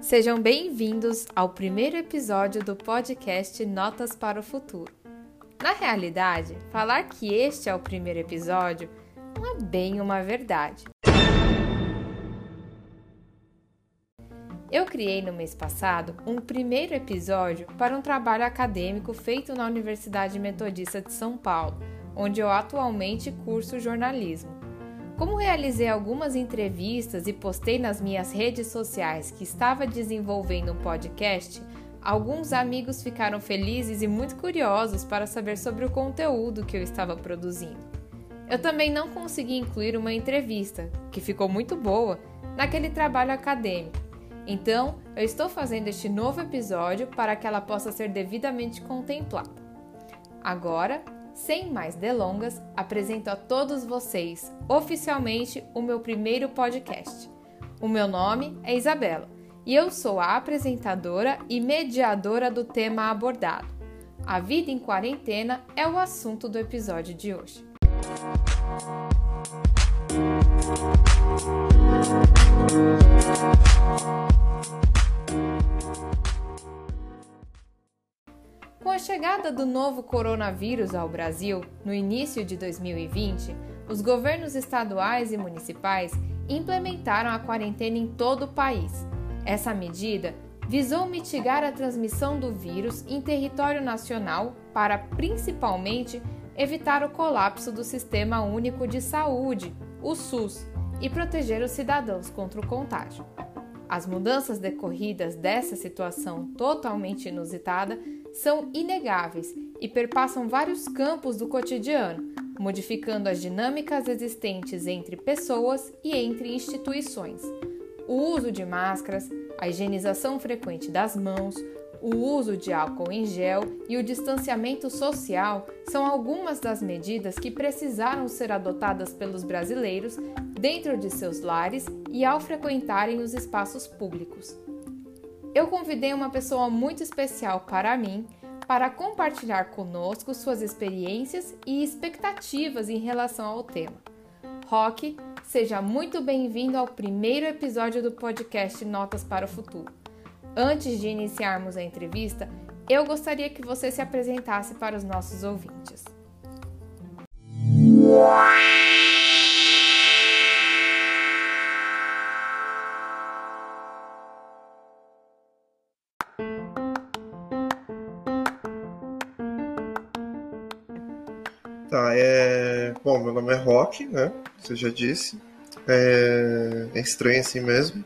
Sejam bem-vindos ao primeiro episódio do podcast Notas para o Futuro. Na realidade, falar que este é o primeiro episódio não é bem uma verdade. Eu criei no mês passado um primeiro episódio para um trabalho acadêmico feito na Universidade Metodista de São Paulo, onde eu atualmente curso jornalismo. Como realizei algumas entrevistas e postei nas minhas redes sociais que estava desenvolvendo um podcast, alguns amigos ficaram felizes e muito curiosos para saber sobre o conteúdo que eu estava produzindo. Eu também não consegui incluir uma entrevista, que ficou muito boa, naquele trabalho acadêmico. Então, eu estou fazendo este novo episódio para que ela possa ser devidamente contemplada. Agora, sem mais delongas, apresento a todos vocês oficialmente o meu primeiro podcast. O meu nome é Isabela e eu sou a apresentadora e mediadora do tema abordado. A vida em quarentena é o assunto do episódio de hoje. Com a chegada do novo coronavírus ao Brasil, no início de 2020, os governos estaduais e municipais implementaram a quarentena em todo o país. Essa medida visou mitigar a transmissão do vírus em território nacional para, principalmente, evitar o colapso do Sistema Único de Saúde, o SUS, e proteger os cidadãos contra o contágio. As mudanças decorridas dessa situação totalmente inusitada são inegáveis e perpassam vários campos do cotidiano, modificando as dinâmicas existentes entre pessoas e entre instituições. O uso de máscaras, a higienização frequente das mãos, o uso de álcool em gel e o distanciamento social são algumas das medidas que precisaram ser adotadas pelos brasileiros dentro de seus lares e ao frequentarem os espaços públicos. Eu convidei uma pessoa muito especial para mim para compartilhar conosco suas experiências e expectativas em relação ao tema. Rock, seja muito bem-vindo ao primeiro episódio do podcast Notas para o Futuro. Antes de iniciarmos a entrevista, eu gostaria que você se apresentasse para os nossos ouvintes. Tá, é. Bom, meu nome é Rock, né? Você já disse. É, é estranho assim mesmo.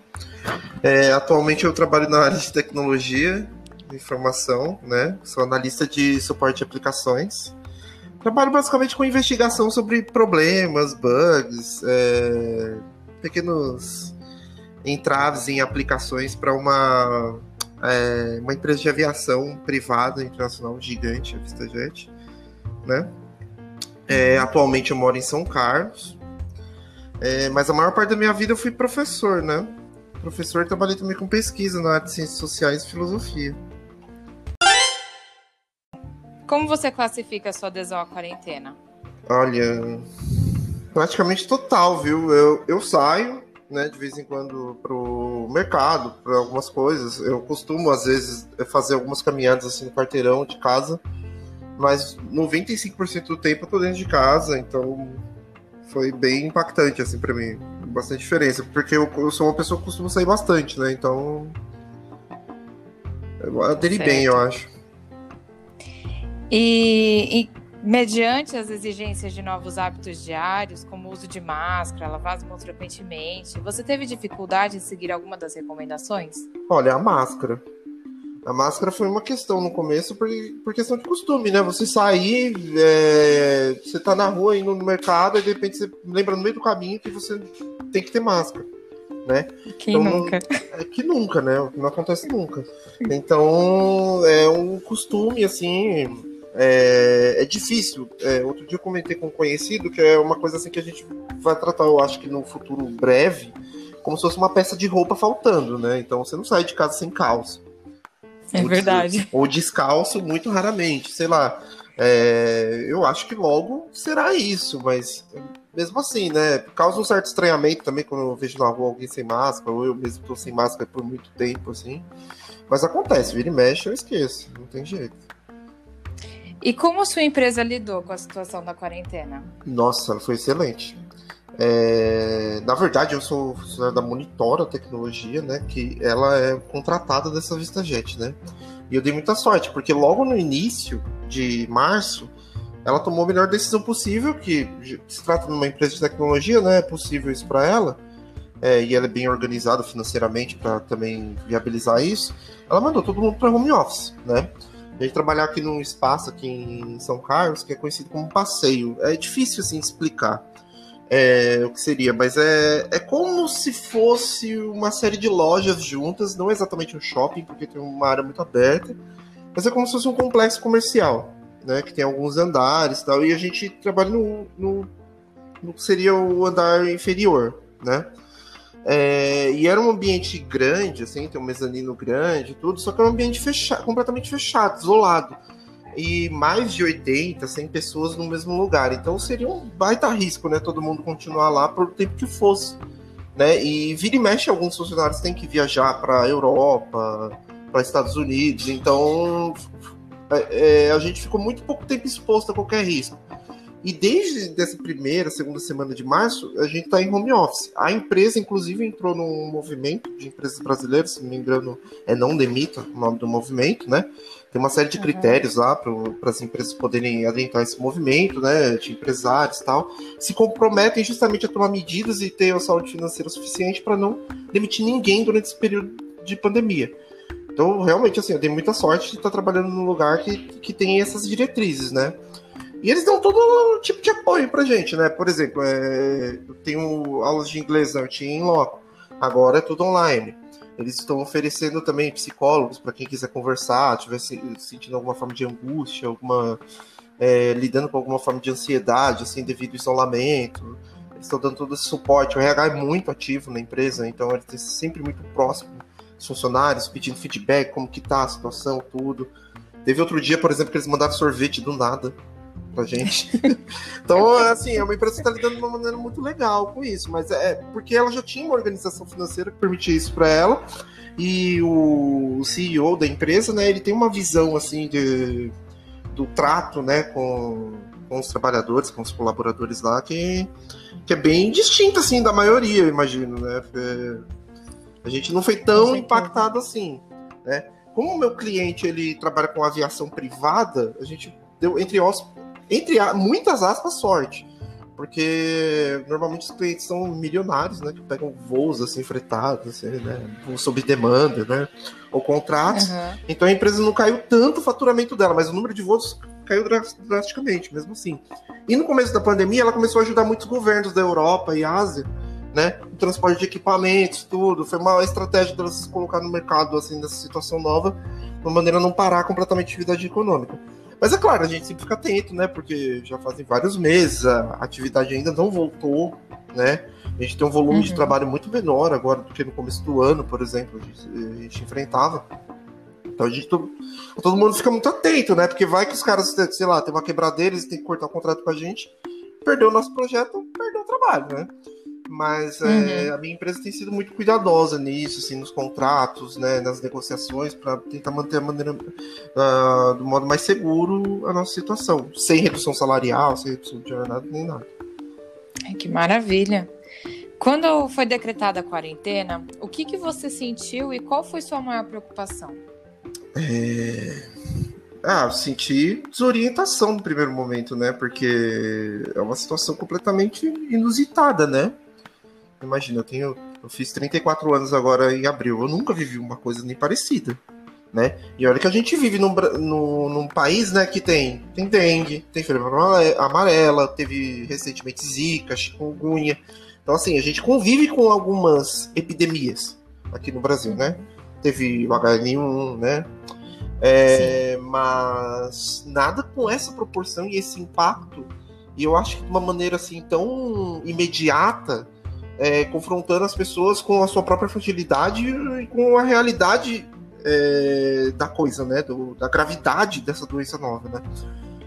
É, atualmente eu trabalho na área de tecnologia de informação, né? Sou analista de suporte de aplicações. Trabalho basicamente com investigação sobre problemas, bugs, é, pequenos entraves em aplicações para uma, é, uma empresa de aviação privada internacional gigante, a VistaJet, né? É, atualmente eu moro em São Carlos, é, mas a maior parte da minha vida eu fui professor, né? Professor e trabalhei também com pesquisa na área de ciências sociais e filosofia. Como você classifica a sua adesão à quarentena? Olha, praticamente total, viu? Eu, eu saio, né, de vez em quando pro mercado, para algumas coisas. Eu costumo, às vezes, fazer algumas caminhadas assim no quarteirão de casa, mas 95% do tempo eu tô dentro de casa, então foi bem impactante, assim, para mim. Bastante diferença, porque eu, eu, sou uma pessoa que costuma sair bastante, né? Então. Eu aderi certo. bem, eu acho. E, e, mediante as exigências de novos hábitos diários, como o uso de máscara, lavar as mãos frequentemente, você teve dificuldade em seguir alguma das recomendações? Olha, a máscara. A máscara foi uma questão no começo por, por questão de costume, né? Você sair, é, você tá na rua indo no mercado e de repente você lembra no meio do caminho que você tem que ter máscara, né? Que então, nunca. É, que nunca, né? Não acontece nunca. Então, é um costume, assim, é, é difícil. É, outro dia eu comentei com um conhecido que é uma coisa assim que a gente vai tratar, eu acho que no futuro breve, como se fosse uma peça de roupa faltando, né? Então você não sai de casa sem calça. É ou verdade. ou descalço, muito raramente. Sei lá, É, eu acho que logo será isso, mas mesmo assim, né? Causa um certo estranhamento também quando eu vejo na rua alguém sem máscara, ou eu mesmo tô sem máscara por muito tempo, assim. Mas acontece, vira e mexe, eu esqueço, não tem jeito. E como a sua empresa lidou com a situação da quarentena? Nossa, foi excelente. É, na verdade, eu sou funcionário da Monitora Tecnologia, né? Que ela é contratada dessa VistaJet, né? E eu dei muita sorte, porque logo no início de março, ela tomou a melhor decisão possível, que se trata de uma empresa de tecnologia, né? É possível isso para ela. É, e ela é bem organizada financeiramente para também viabilizar isso. Ela mandou todo mundo para home office, né? A gente trabalhar aqui num espaço aqui em São Carlos que é conhecido como passeio. É difícil assim explicar é, o que seria, mas é, é como se fosse uma série de lojas juntas, não exatamente um shopping, porque tem uma área muito aberta, mas é como se fosse um complexo comercial, né? Que tem alguns andares e tal, e a gente trabalha no, no, no que seria o andar inferior, né? É, e era um ambiente grande, assim, tem um mezanino grande tudo, só que era um ambiente fechado, completamente fechado, isolado e mais de 80, 100 pessoas no mesmo lugar. Então seria um baita risco, né? Todo mundo continuar lá por tempo que fosse. Né? E vira e mexe, alguns funcionários têm que viajar para Europa, para Estados Unidos. Então é, é, a gente ficou muito pouco tempo exposto a qualquer risco. E desde essa primeira, segunda semana de março, a gente está em home office. A empresa, inclusive, entrou num movimento de empresas brasileiras, se não me engano, é Não Demita o nome do movimento, né? Tem uma série de critérios uhum. lá para as empresas poderem adentrar esse movimento, né, de empresários e tal, se comprometem justamente a tomar medidas e ter a saúde financeira suficiente para não demitir ninguém durante esse período de pandemia. Então, realmente, assim, eu dei muita sorte de estar trabalhando num lugar que, que tem essas diretrizes, né? E eles dão todo tipo de apoio pra gente, né? Por exemplo, é, eu tenho aulas de inglês, tinha em loco, agora é tudo online. Eles estão oferecendo também psicólogos para quem quiser conversar, estiver sentindo alguma forma de angústia, alguma é, lidando com alguma forma de ansiedade, assim, devido ao isolamento. Eles estão dando todo esse suporte. O RH é muito ativo na empresa, então eles estão sempre muito próximo dos funcionários, pedindo feedback, como que tá a situação, tudo. Teve outro dia, por exemplo, que eles mandaram sorvete do nada pra gente. então, assim, é uma empresa que está lidando de uma maneira muito legal com isso, mas é porque ela já tinha uma organização financeira que permitia isso para ela. E o CEO da empresa, né, ele tem uma visão assim de, do trato, né, com, com os trabalhadores, com os colaboradores lá, que, que é bem distinta assim da maioria, eu imagino, né? Porque a gente não foi tão impactado assim, né? Como o meu cliente ele trabalha com aviação privada, a gente deu entre entre muitas aspas, sorte. Porque normalmente os clientes são milionários, né? Que pegam voos assim fretados, assim, né? Sob demanda, né? Ou contratos. Uhum. Então a empresa não caiu tanto o faturamento dela, mas o número de voos caiu drasticamente, mesmo assim. E no começo da pandemia, ela começou a ajudar muitos governos da Europa e Ásia, né? O transporte de equipamentos, tudo. Foi uma estratégia delas se colocar no mercado, assim, nessa situação nova, de uma maneira a não parar completamente a atividade econômica. Mas é claro, a gente sempre fica atento, né? Porque já fazem vários meses, a atividade ainda não voltou, né? A gente tem um volume uhum. de trabalho muito menor agora do que no começo do ano, por exemplo, a gente, a gente enfrentava. Então a gente todo, todo mundo fica muito atento, né? Porque vai que os caras, sei lá, tem uma quebradeira, eles têm que cortar o contrato com a gente, perdeu o nosso projeto, perdeu o trabalho, né? Mas é, uhum. é, a minha empresa tem sido muito cuidadosa nisso, assim, nos contratos, né, nas negociações, para tentar manter a maneira uh, do modo mais seguro a nossa situação, sem redução salarial, sem redução de jornada nem nada. É, que maravilha! Quando foi decretada a quarentena, o que, que você sentiu e qual foi sua maior preocupação? É... Ah, senti desorientação no primeiro momento, né? Porque é uma situação completamente inusitada, né? Imagina, eu tenho. Eu fiz 34 anos agora em abril. Eu nunca vivi uma coisa nem parecida. Né? E olha que a gente vive num, num, num país né, que tem, tem dengue, tem febre amarela, teve recentemente zika, chikungunya. Então, assim, a gente convive com algumas epidemias aqui no Brasil, né? Teve o HN1, né? É, mas nada com essa proporção e esse impacto. E eu acho que de uma maneira assim tão imediata é, confrontando as pessoas com a sua própria fragilidade e com a realidade é, da coisa, né? Do, da gravidade dessa doença nova, né?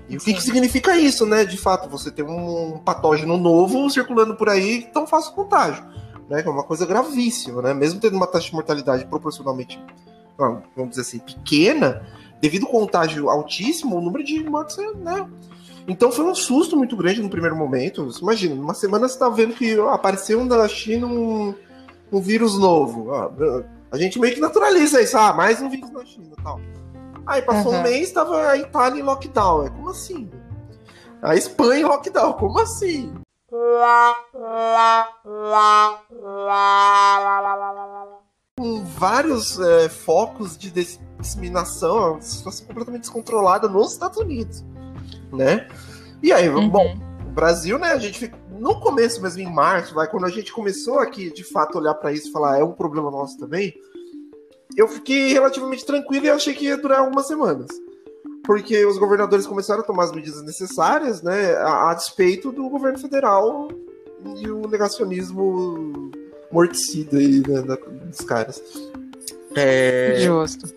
E o que, que, significa isso, né? De fato, você tem um patógeno novo circulando por aí tão fácil contágio, né? Que é uma coisa gravíssima, né? Mesmo tendo uma taxa de mortalidade proporcionalmente, vamos dizer assim, pequena, devido ao contágio altíssimo, o número de mortes, né? Então foi um susto muito grande no primeiro momento. Imagina, numa semana você tá vendo que apareceu na China um, um vírus novo. a gente meio que naturaliza isso, ah, mais um vírus na China e tal. Aí passou uhum. um mês, tava a Itália em lockdown. É como assim? A Espanha em lockdown, como assim? Com vários é, focos de disseminação, uma situação completamente descontrolada nos Estados Unidos, né? E aí, uhum. bom, o Brasil, né, a gente no começo mesmo, em março, vai, quando a gente começou aqui, de fato, olhar para isso e falar, é um problema nosso também, eu fiquei relativamente tranquilo e achei que ia durar algumas semanas. Porque os governadores começaram a tomar as medidas necessárias, né, a, a despeito do governo federal e o negacionismo morticida aí, né, dos caras. É... Justo.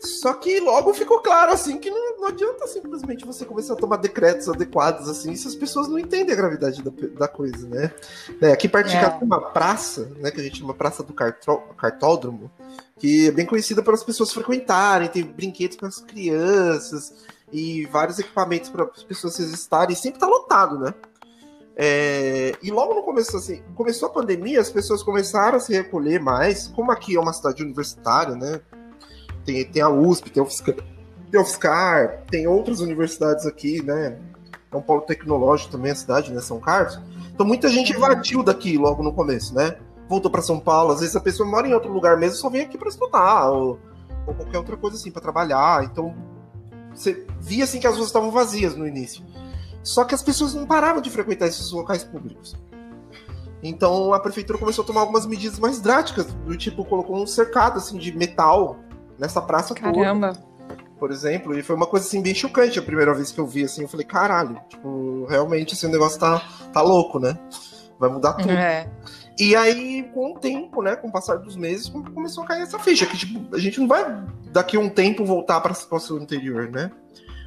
Só que logo ficou claro, assim, que não, não, adianta simplesmente você começar a tomar decretos adequados, assim, se as pessoas não entendem a gravidade da, da coisa, né? É, aqui perto de é. casa tem uma praça, né, que a gente chama Praça do Cartódromo, que é bem conhecida pelas pessoas frequentarem, tem brinquedos para as crianças e vários equipamentos para as pessoas se exercitarem, e sempre tá lotado, né? É, e logo no começo, assim, começou a pandemia, as pessoas começaram a se recolher mais, como aqui é uma cidade universitária, né? Tem, tem a USP, tem o UFSCar, tem, tem outras universidades aqui, né? É um polo tecnológico também a cidade, né? São Carlos. Então muita gente invadiu daqui logo no começo, né? Voltou para São Paulo. Às vezes a pessoa mora em outro lugar mesmo, só vem aqui para estudar ou, ou, qualquer outra coisa assim para trabalhar. Então você via assim que as ruas estavam vazias no início. Só que as pessoas não paravam de frequentar esses locais públicos. Então a prefeitura começou a tomar algumas medidas mais drásticas, do tipo colocou um cercado assim de metal nessa praça Caramba. toda. Por exemplo, e foi uma coisa assim bem chocante a primeira vez que eu vi assim, eu falei, caralho, tipo, realmente assim, negócio tá, tá louco, né? Vai mudar tudo. É. E aí, com o tempo, né, com o passar dos meses, começou a cair essa ficha, que tipo, a gente não vai daqui a um tempo voltar para a situação anterior, né?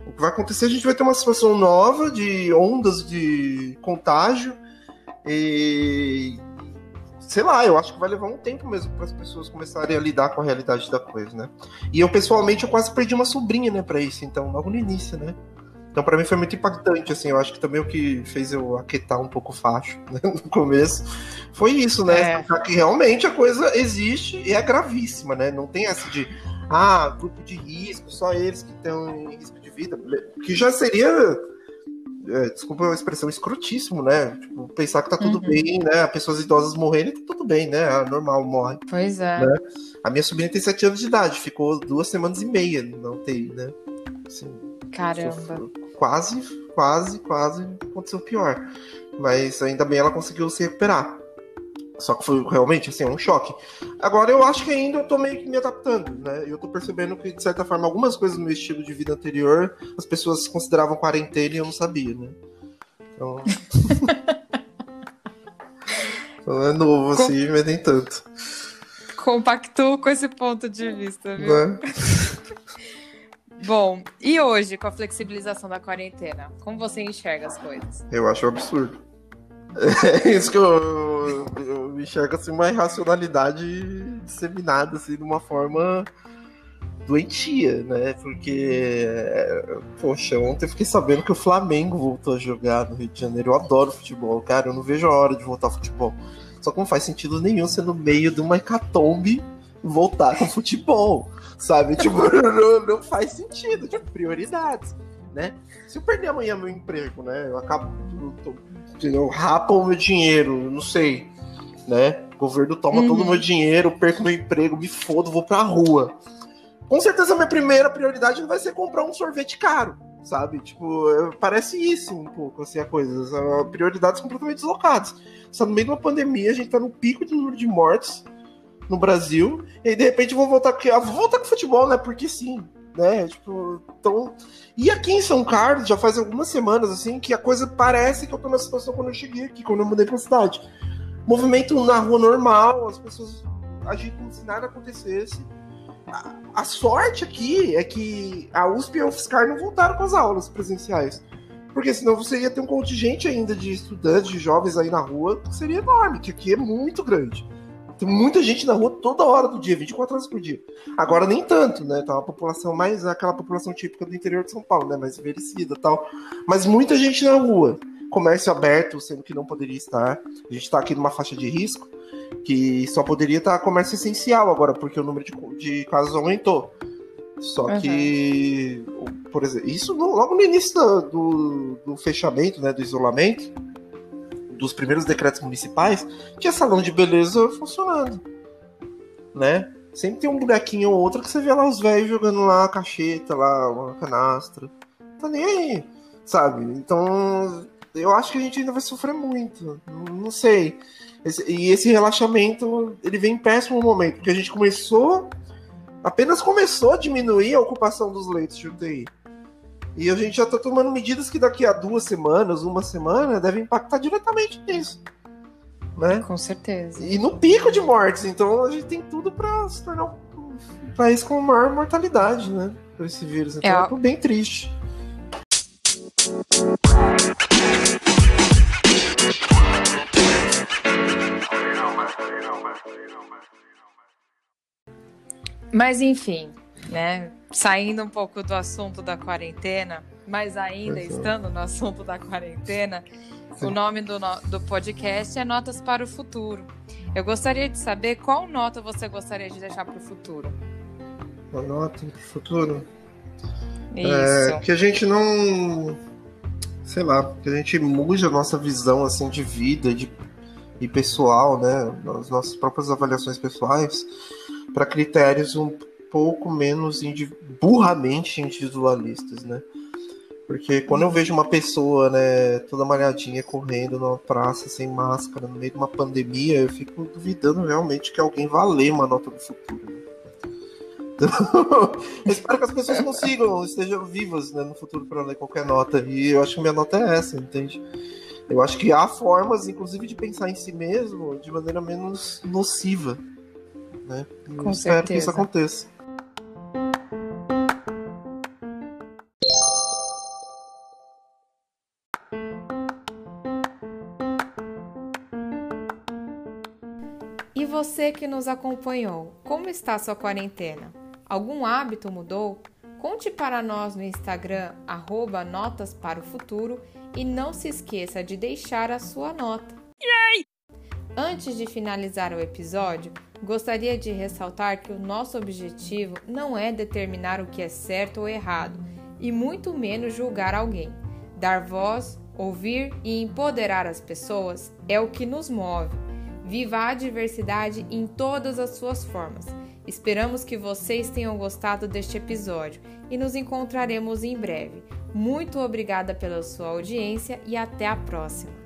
O que vai acontecer, a gente vai ter uma situação nova de ondas de contágio e sei lá, eu acho que vai levar um tempo mesmo para as pessoas começarem a lidar com a realidade da coisa, né? E eu pessoalmente eu quase perdi uma sobrinha, né, para isso, então logo no início, né? Então para mim foi muito impactante, assim, eu acho que também o que fez eu aquietar um pouco o facho né, no começo foi isso, né? É. Que realmente a coisa existe e é gravíssima, né? Não tem essa de ah, grupo de risco, só eles que estão em risco de vida, que já seria é, desculpa a expressão, escrotíssimo, né? Tipo, pensar que tá tudo uhum. bem, né? Pessoas idosas morrerem, tá tudo bem, né? É normal, morre. Pois é. Né? A minha sobrinha tem sete anos de idade, ficou duas semanas e meia na UTI, né? Assim, Caramba. Quase, quase, quase aconteceu pior. Mas ainda bem ela conseguiu se recuperar. Só que foi realmente assim, um choque. Agora eu acho que ainda eu tô meio que me adaptando, né? Eu tô percebendo que, de certa forma, algumas coisas no meu estilo de vida anterior as pessoas consideravam quarentena e eu não sabia, né? Então. então é novo, Com... assim, mas nem tanto. Compactou com esse ponto de vista, viu? Né? Bom, e hoje, com a flexibilização da quarentena, como você enxerga as coisas? Eu acho um absurdo. É isso que eu, eu enxergo assim, uma irracionalidade disseminada assim, de uma forma doentia, né? Porque, poxa, ontem eu fiquei sabendo que o Flamengo voltou a jogar no Rio de Janeiro. Eu adoro futebol, cara. Eu não vejo a hora de voltar ao futebol. Só que não faz sentido nenhum ser no meio de uma hecatombe voltar com futebol, sabe? Tipo, não, não faz sentido. Tipo, prioridades, né? Se eu perder amanhã meu emprego, né? Eu acabo. Eu tô, entendeu? Rapa o meu dinheiro, não sei, né? O governo toma uhum. todo o meu dinheiro, perco meu emprego, me fodo, vou pra rua. Com certeza minha primeira prioridade não vai ser comprar um sorvete caro, sabe? Tipo, parece isso um pouco, assim, a coisa. Prioridades completamente deslocadas. Só no meio de uma pandemia, a gente tá no pico de número de mortes no Brasil, e aí de repente vou voltar, vou voltar com futebol, né? Porque sim, né? Tipo, então. E aqui em São Carlos, já faz algumas semanas, assim, que a coisa parece que eu tô na situação quando eu cheguei aqui, quando eu mudei pra cidade. Movimento na rua normal, as pessoas agindo como se nada acontecesse. a, sorte aqui é que a USP e a UFSCar não voltaram com as aulas presenciais. Porque senão você ia ter um contingente ainda de estudantes, de jovens aí na rua, que seria enorme, que aqui é muito grande. Tem muita gente na rua toda hora do dia, 24 horas por dia. Agora nem tanto, né? Tá uma população mais aquela população típica do interior de São Paulo, né? Mais envelhecida tal. Mas muita gente na rua. Comércio aberto, sendo que não poderia estar. A gente está aqui numa faixa de risco que só poderia estar comércio essencial agora, porque o número de, de casos aumentou. Só uhum. que, por exemplo, isso logo no início do, do, do, fechamento, né, do isolamento, dos primeiros decretos municipais, tinha salão de beleza funcionando, né? Sempre tem um bonequinho ou outro que você vê lá os velhos jogando lá a cacheta, lá, uma canastra. Tá nem aí, sabe? Então, eu acho que a gente ainda vai sofrer muito. Não sei. Esse, e esse relaxamento, ele vem em péssimo momento, porque a gente começou, apenas começou a diminuir a ocupação dos leitos de UTI. E a gente já está tomando medidas que daqui a duas semanas, uma semana, devem impactar diretamente nisso. Né? Com certeza. E no pico de mortes. Então a gente tem tudo para se tornar um país com maior mortalidade, né? Por esse vírus. Então é, é bem triste. Mas enfim, né? Saindo um pouco do assunto da quarentena, mas ainda Exato. estando no assunto da quarentena, Sim. o nome do, do podcast é Notas para o Futuro. Eu gostaria de saber qual nota você gostaria de deixar para o futuro. Uma nota para o futuro? Isso. É, que a gente não. Sei lá, que a gente mude a nossa visão assim, de vida de, e pessoal, né? As nossas próprias avaliações pessoais para critérios um pouco menos indi burramente individualistas, né? Porque quando eu vejo uma pessoa, né, toda malhadinha correndo numa praça sem máscara no meio de uma pandemia, eu fico duvidando realmente que alguém vá ler uma nota do futuro. Né? Então, eu espero que as pessoas consigam, estejam vivas né, no futuro para ler qualquer nota. E eu acho que minha nota é essa, entende? Eu acho que há formas, inclusive, de pensar em si mesmo de maneira menos nociva né? Com espero certeza. que isso aconteça. Você que nos acompanhou, como está sua quarentena? Algum hábito mudou? Conte para nós no Instagram, arroba Notas para o Futuro, e não se esqueça de deixar a sua nota. Yay! Antes de finalizar o episódio, gostaria de ressaltar que o nosso objetivo não é determinar o que é certo ou errado, e muito menos julgar alguém. Dar voz, ouvir e empoderar as pessoas é o que nos move. Viva a diversidade em todas as suas formas. Esperamos que vocês tenham gostado deste episódio e nos encontraremos em breve. Muito obrigada pela sua audiência e até a próxima!